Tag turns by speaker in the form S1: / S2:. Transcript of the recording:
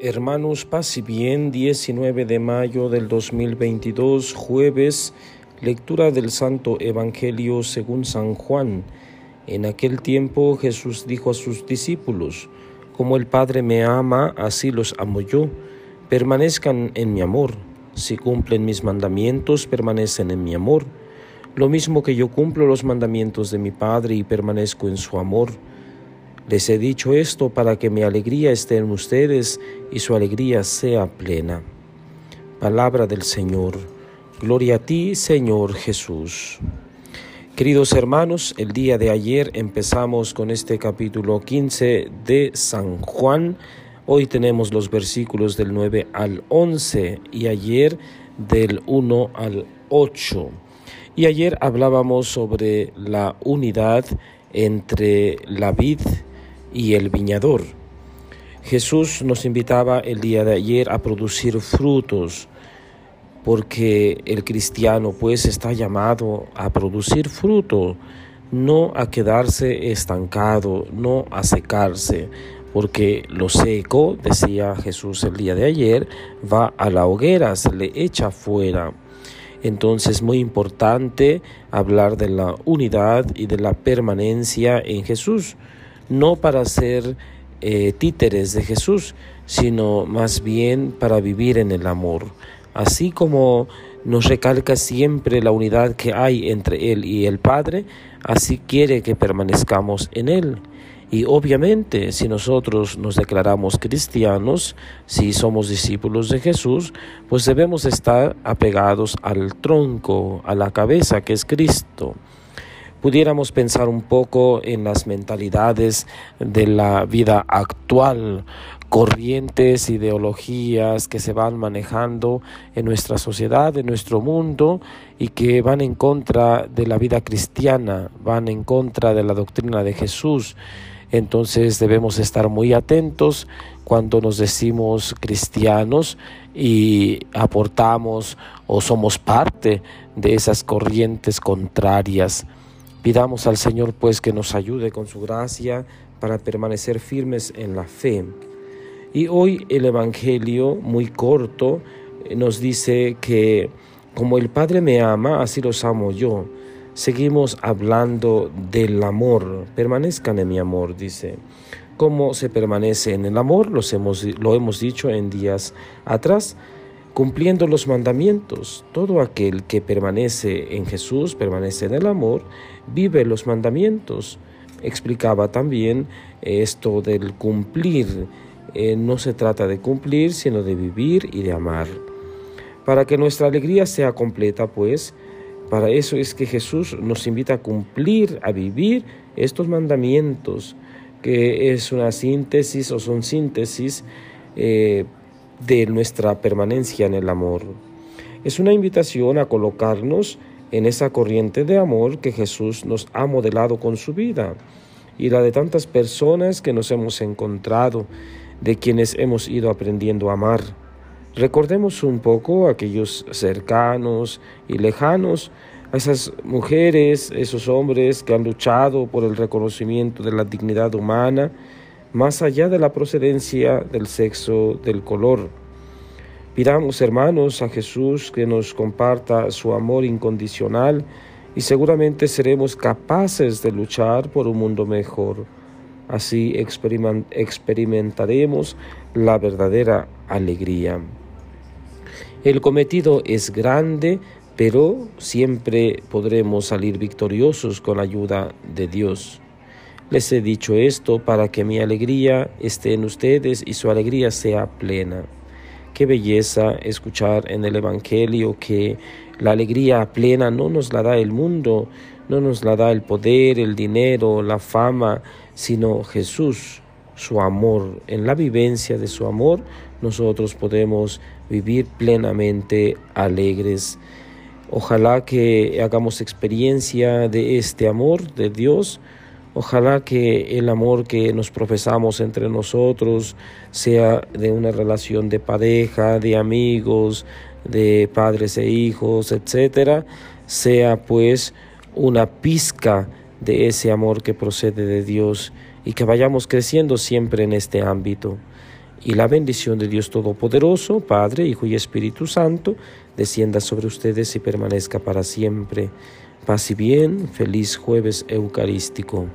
S1: Hermanos, paz y bien, 19 de mayo del 2022, jueves, lectura del Santo Evangelio según San Juan. En aquel tiempo Jesús dijo a sus discípulos, Como el Padre me ama, así los amo yo, permanezcan en mi amor. Si cumplen mis mandamientos, permanecen en mi amor. Lo mismo que yo cumplo los mandamientos de mi Padre y permanezco en su amor. Les he dicho esto para que mi alegría esté en ustedes y su alegría sea plena. Palabra del Señor. Gloria a ti, Señor Jesús. Queridos hermanos, el día de ayer empezamos con este capítulo 15 de San Juan. Hoy tenemos los versículos del 9 al 11 y ayer del 1 al 8. Y ayer hablábamos sobre la unidad entre la vid y el viñador. Jesús nos invitaba el día de ayer a producir frutos, porque el cristiano pues está llamado a producir fruto, no a quedarse estancado, no a secarse, porque lo seco, decía Jesús el día de ayer, va a la hoguera, se le echa fuera. Entonces, muy importante hablar de la unidad y de la permanencia en Jesús no para ser eh, títeres de Jesús, sino más bien para vivir en el amor. Así como nos recalca siempre la unidad que hay entre Él y el Padre, así quiere que permanezcamos en Él. Y obviamente si nosotros nos declaramos cristianos, si somos discípulos de Jesús, pues debemos estar apegados al tronco, a la cabeza que es Cristo pudiéramos pensar un poco en las mentalidades de la vida actual, corrientes, ideologías que se van manejando en nuestra sociedad, en nuestro mundo y que van en contra de la vida cristiana, van en contra de la doctrina de Jesús. Entonces debemos estar muy atentos cuando nos decimos cristianos y aportamos o somos parte de esas corrientes contrarias. Pidamos al Señor pues que nos ayude con su gracia para permanecer firmes en la fe. Y hoy el Evangelio, muy corto, nos dice que como el Padre me ama, así los amo yo. Seguimos hablando del amor. Permanezcan en mi amor, dice. ¿Cómo se permanece en el amor? hemos, lo hemos dicho en días atrás cumpliendo los mandamientos. Todo aquel que permanece en Jesús, permanece en el amor, vive los mandamientos. Explicaba también esto del cumplir. Eh, no se trata de cumplir, sino de vivir y de amar. Para que nuestra alegría sea completa, pues, para eso es que Jesús nos invita a cumplir, a vivir estos mandamientos, que es una síntesis o son síntesis eh, de nuestra permanencia en el amor. Es una invitación a colocarnos en esa corriente de amor que Jesús nos ha modelado con su vida y la de tantas personas que nos hemos encontrado, de quienes hemos ido aprendiendo a amar. Recordemos un poco a aquellos cercanos y lejanos, a esas mujeres, esos hombres que han luchado por el reconocimiento de la dignidad humana, más allá de la procedencia del sexo, del color. Pidamos, hermanos, a Jesús que nos comparta su amor incondicional y seguramente seremos capaces de luchar por un mundo mejor. Así experimentaremos la verdadera alegría. El cometido es grande, pero siempre podremos salir victoriosos con la ayuda de Dios. Les he dicho esto para que mi alegría esté en ustedes y su alegría sea plena. Qué belleza escuchar en el Evangelio que la alegría plena no nos la da el mundo, no nos la da el poder, el dinero, la fama, sino Jesús, su amor. En la vivencia de su amor nosotros podemos vivir plenamente alegres. Ojalá que hagamos experiencia de este amor de Dios Ojalá que el amor que nos profesamos entre nosotros sea de una relación de pareja, de amigos, de padres e hijos, etcétera, sea pues una pizca de ese amor que procede de Dios y que vayamos creciendo siempre en este ámbito. y la bendición de Dios Todopoderoso, Padre, Hijo y Espíritu Santo, descienda sobre ustedes y permanezca para siempre. Paz y bien, feliz jueves eucarístico.